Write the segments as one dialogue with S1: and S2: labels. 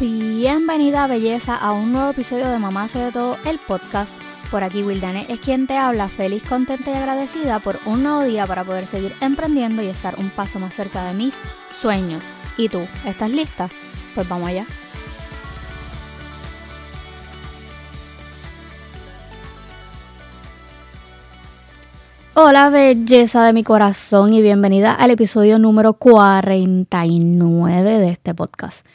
S1: Bienvenida belleza a un nuevo episodio de Mamá hace de todo el podcast. Por aquí Wildane es quien te habla, feliz, contenta y agradecida por un nuevo día para poder seguir emprendiendo y estar un paso más cerca de mis sueños. ¿Y tú? ¿Estás lista? Pues vamos allá. Hola belleza de mi corazón y bienvenida al episodio número 49 de este podcast.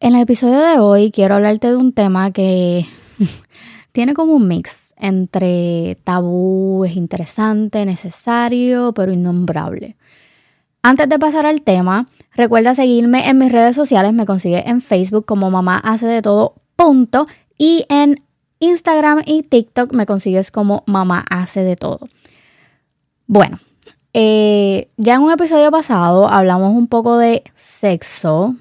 S1: En el episodio de hoy quiero hablarte de un tema que tiene como un mix entre tabú, es interesante, necesario, pero innombrable. Antes de pasar al tema, recuerda seguirme en mis redes sociales, me consigues en Facebook como mamá hace de todo punto y en Instagram y TikTok me consigues como mamá hace de todo. Bueno, eh, ya en un episodio pasado hablamos un poco de sexo,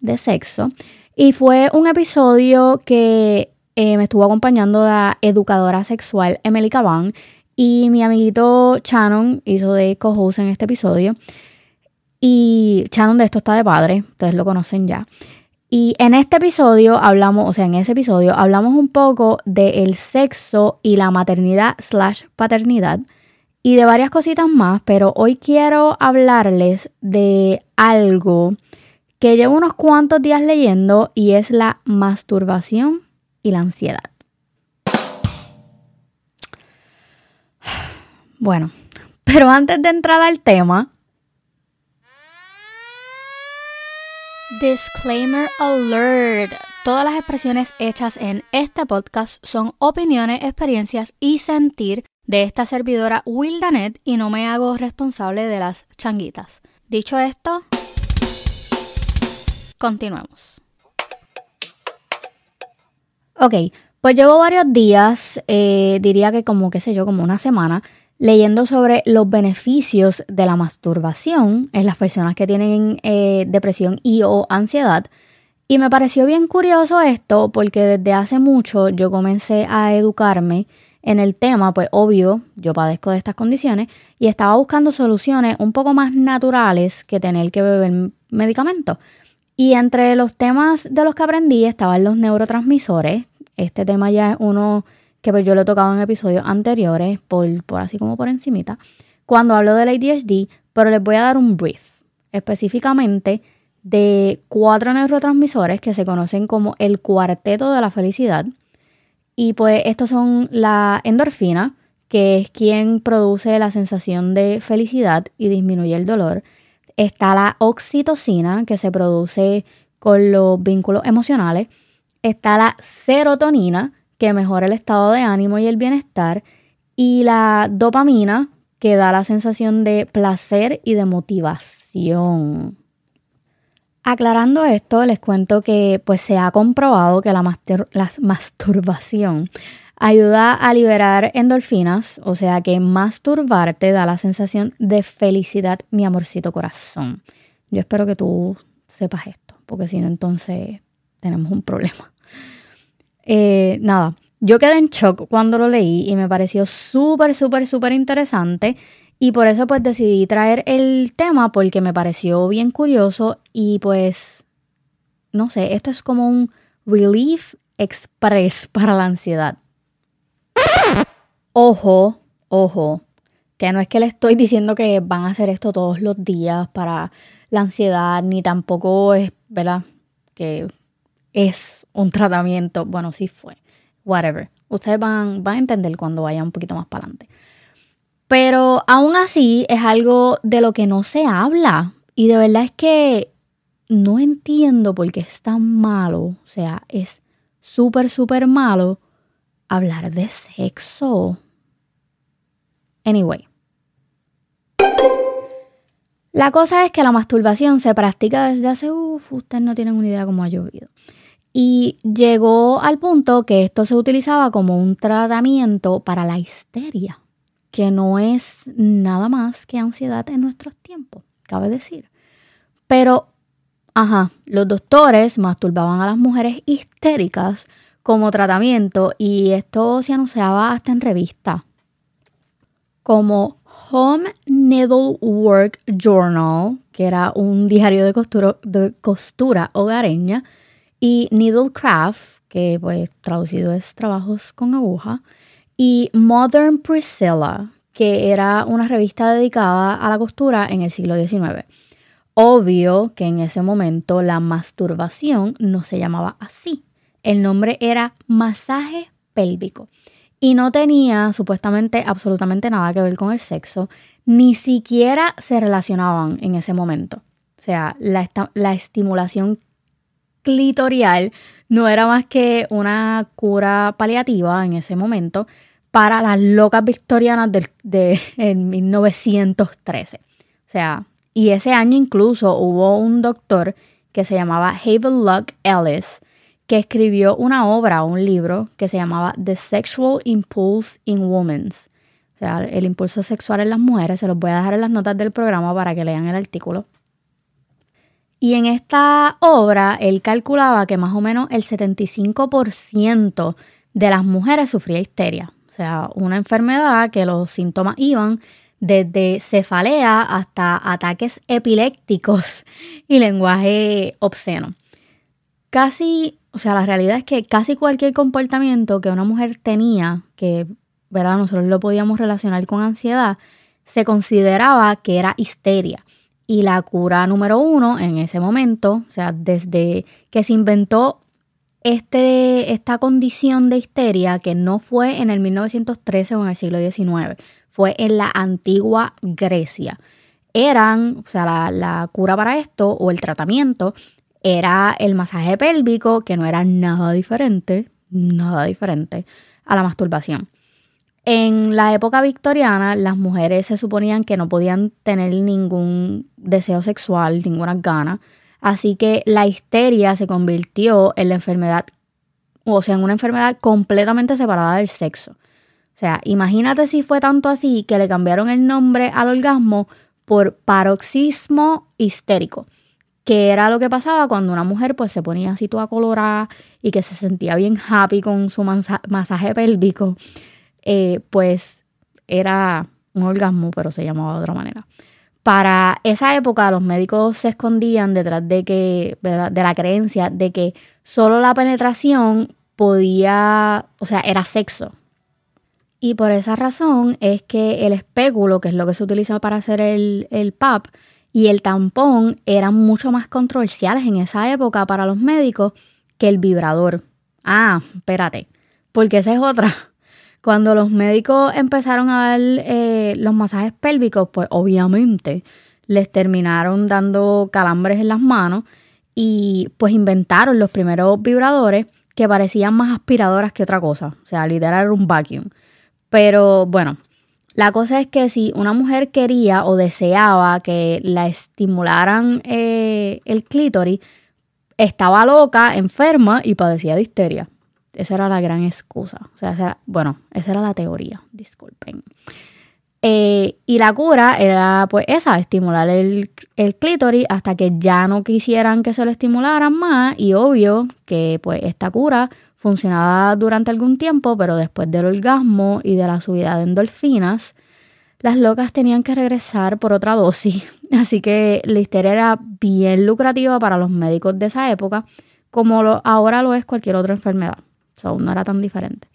S1: de sexo, y fue un episodio que eh, me estuvo acompañando la educadora sexual Emily Caban y mi amiguito Shannon hizo de co-host en este episodio. Y Shannon de esto está de padre, ustedes lo conocen ya. Y en este episodio hablamos, o sea, en ese episodio hablamos un poco del sexo y la maternidad slash paternidad y de varias cositas más, pero hoy quiero hablarles de algo que llevo unos cuantos días leyendo y es la masturbación y la ansiedad. Bueno, pero antes de entrar al tema, Disclaimer alert. Todas las expresiones hechas en este podcast son opiniones, experiencias y sentir de esta servidora Wildanet y no me hago responsable de las changuitas. Dicho esto, continuemos. Ok, pues llevo varios días, eh, diría que como, qué sé yo, como una semana, leyendo sobre los beneficios de la masturbación en las personas que tienen eh, depresión y o ansiedad. Y me pareció bien curioso esto porque desde hace mucho yo comencé a educarme en el tema, pues obvio, yo padezco de estas condiciones y estaba buscando soluciones un poco más naturales que tener que beber medicamentos. Y entre los temas de los que aprendí estaban los neurotransmisores. Este tema ya es uno que pues yo lo he tocado en episodios anteriores, por, así como por encimita, cuando hablo del ADHD, pero les voy a dar un brief específicamente de cuatro neurotransmisores que se conocen como el cuarteto de la felicidad. Y pues estos son la endorfina, que es quien produce la sensación de felicidad y disminuye el dolor. Está la oxitocina, que se produce con los vínculos emocionales. Está la serotonina, que mejora el estado de ánimo y el bienestar, y la dopamina, que da la sensación de placer y de motivación. Aclarando esto, les cuento que pues se ha comprobado que la, la masturbación ayuda a liberar endorfinas, o sea que masturbarte da la sensación de felicidad, mi amorcito corazón. Yo espero que tú sepas esto, porque si no, entonces tenemos un problema. Eh, nada, yo quedé en shock cuando lo leí y me pareció súper, súper, súper interesante. Y por eso pues decidí traer el tema porque me pareció bien curioso y pues, no sé, esto es como un relief express para la ansiedad. Ojo, ojo, que no es que le estoy diciendo que van a hacer esto todos los días para la ansiedad, ni tampoco es, ¿verdad? Que es un tratamiento, bueno, sí fue, whatever. Ustedes van, van a entender cuando vaya un poquito más para adelante. Pero aún así es algo de lo que no se habla. Y de verdad es que no entiendo por qué es tan malo. O sea, es súper, súper malo hablar de sexo. Anyway. La cosa es que la masturbación se practica desde hace, uff, ustedes no tienen una idea cómo ha llovido. Y llegó al punto que esto se utilizaba como un tratamiento para la histeria, que no es nada más que ansiedad en nuestros tiempos, cabe decir. Pero, ajá, los doctores masturbaban a las mujeres histéricas como tratamiento y esto se anunciaba hasta en revistas como Home Needlework Journal, que era un diario de costura, de costura hogareña, y Needlecraft, que pues traducido es trabajos con aguja, y Modern Priscilla, que era una revista dedicada a la costura en el siglo XIX. Obvio que en ese momento la masturbación no se llamaba así. El nombre era masaje pélvico y no tenía supuestamente absolutamente nada que ver con el sexo, ni siquiera se relacionaban en ese momento. O sea, la, la estimulación clitorial no era más que una cura paliativa en ese momento para las locas victorianas de, de en 1913. O sea, y ese año incluso hubo un doctor que se llamaba Havelock Ellis, que escribió una obra, un libro, que se llamaba The Sexual Impulse in Women. O sea, el impulso sexual en las mujeres. Se los voy a dejar en las notas del programa para que lean el artículo. Y en esta obra, él calculaba que más o menos el 75% de las mujeres sufría histeria. O sea, una enfermedad que los síntomas iban desde cefalea hasta ataques epilépticos y lenguaje obsceno. Casi, o sea, la realidad es que casi cualquier comportamiento que una mujer tenía, que ¿verdad? nosotros lo podíamos relacionar con ansiedad, se consideraba que era histeria. Y la cura número uno en ese momento, o sea, desde que se inventó este, esta condición de histeria, que no fue en el 1913 o en el siglo XIX, fue en la antigua Grecia. Eran, o sea, la, cura para esto o el tratamiento era el masaje pélvico, que no era nada diferente, nada diferente a la masturbación. En la época victoriana, las mujeres se suponían que no podían tener ningún deseo sexual, ninguna gana. Así que la histeria se convirtió en la enfermedad, o sea, en una enfermedad completamente separada del sexo. O sea, imagínate si fue tanto así que le cambiaron el nombre al orgasmo por paroxismo histérico, que era lo que pasaba cuando una mujer pues se ponía así toda colorada y que se sentía bien happy con su masaje pélvico, eh, pues era un orgasmo, pero se llamaba de otra manera. Para esa época los médicos se escondían detrás de que, de la creencia de que solo la penetración podía, o sea, era sexo, y por esa razón es que el espéculo, que es lo que se utiliza para hacer el, el PAP, y el tampón eran mucho más controversiales en esa época para los médicos que el vibrador. Ah, espérate, porque esa es otra. Cuando los médicos empezaron a dar eh, los masajes pélvicos, pues obviamente les terminaron dando calambres en las manos y pues inventaron los primeros vibradores que parecían más aspiradoras que otra cosa. O sea, literal era un vacuum. Pero bueno, la cosa es que si una mujer quería o deseaba que la estimularan eh, el clítoris, estaba loca, enferma y padecía de histeria. Esa era la gran excusa. O sea, bueno, esa era la teoría, disculpen. Eh, y la cura era pues esa, estimular el, el clítoris hasta que ya no quisieran que se lo estimularan más y obvio que pues esta cura funcionaba durante algún tiempo, pero después del orgasmo y de la subida de endorfinas, las locas tenían que regresar por otra dosis. Así que la histeria era bien lucrativa para los médicos de esa época, como ahora lo es cualquier otra enfermedad. O no era tan diferente.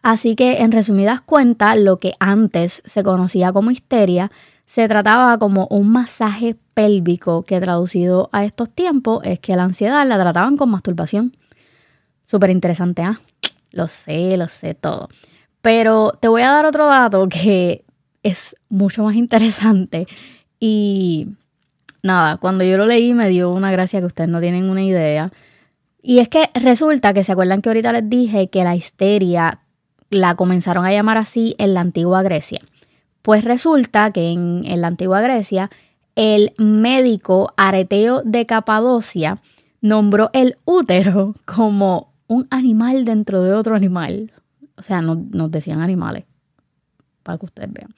S1: Así que, en resumidas cuentas, lo que antes se conocía como histeria se trataba como un masaje pélvico que traducido a estos tiempos es que la ansiedad la trataban con masturbación. Súper interesante, ¿ah? Lo sé, lo sé todo. Pero te voy a dar otro dato que es mucho más interesante. Y nada, cuando yo lo leí me dio una gracia que ustedes no tienen una idea. Y es que resulta que se acuerdan que ahorita les dije que la histeria la comenzaron a llamar así en la antigua Grecia. Pues resulta que en, en la antigua Grecia el médico Areteo de Capadocia nombró el útero como un animal dentro de otro animal. O sea, no, nos decían animales, para que ustedes vean.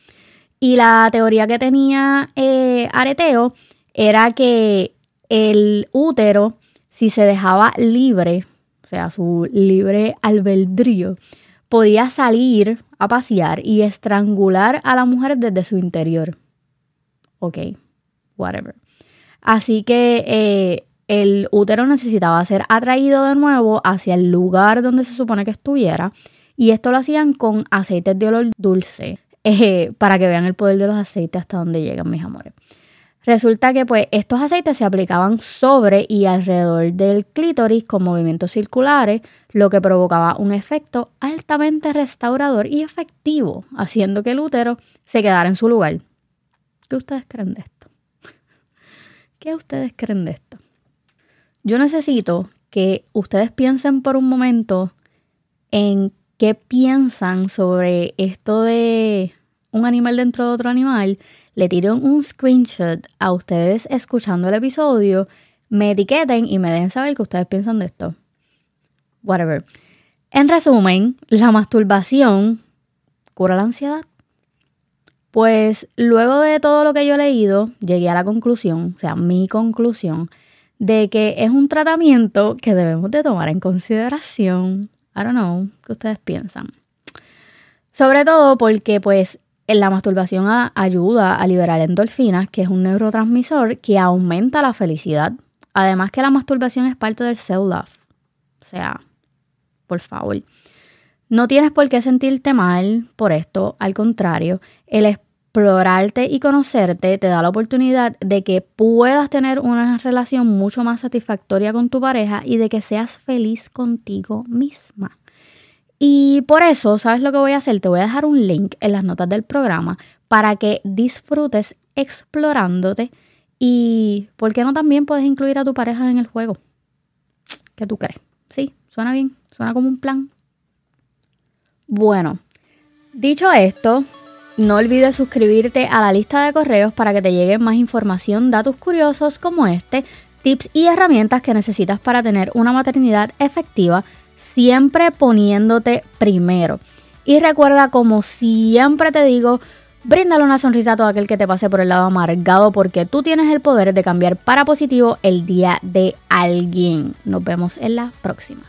S1: Y la teoría que tenía eh, Areteo era que el útero, si se dejaba libre, o sea, su libre albedrío, podía salir a pasear y estrangular a la mujer desde su interior. Ok, whatever. Así que eh, el útero necesitaba ser atraído de nuevo hacia el lugar donde se supone que estuviera. Y esto lo hacían con aceites de olor dulce, eh, para que vean el poder de los aceites hasta donde llegan, mis amores. Resulta que pues estos aceites se aplicaban sobre y alrededor del clítoris con movimientos circulares, lo que provocaba un efecto altamente restaurador y efectivo, haciendo que el útero se quedara en su lugar. ¿Qué ustedes creen de esto? ¿Qué ustedes creen de esto? Yo necesito que ustedes piensen por un momento en qué piensan sobre esto de un animal dentro de otro animal le tiro un screenshot a ustedes escuchando el episodio, me etiqueten y me dejen saber qué ustedes piensan de esto. Whatever. En resumen, la masturbación cura la ansiedad. Pues luego de todo lo que yo he leído, llegué a la conclusión, o sea, mi conclusión, de que es un tratamiento que debemos de tomar en consideración. I don't know, ¿qué ustedes piensan? Sobre todo porque pues la masturbación ayuda a liberar endorfinas, que es un neurotransmisor que aumenta la felicidad. Además que la masturbación es parte del self-love. O sea, por favor. No tienes por qué sentirte mal por esto, al contrario, el explorarte y conocerte te da la oportunidad de que puedas tener una relación mucho más satisfactoria con tu pareja y de que seas feliz contigo misma. Y por eso, ¿sabes lo que voy a hacer? Te voy a dejar un link en las notas del programa para que disfrutes explorándote y, ¿por qué no también puedes incluir a tu pareja en el juego? ¿Qué tú crees? Sí, suena bien, suena como un plan. Bueno, dicho esto, no olvides suscribirte a la lista de correos para que te llegue más información, datos curiosos como este, tips y herramientas que necesitas para tener una maternidad efectiva siempre poniéndote primero. Y recuerda, como siempre te digo, bríndale una sonrisa a todo aquel que te pase por el lado amargado porque tú tienes el poder de cambiar para positivo el día de alguien. Nos vemos en la próxima.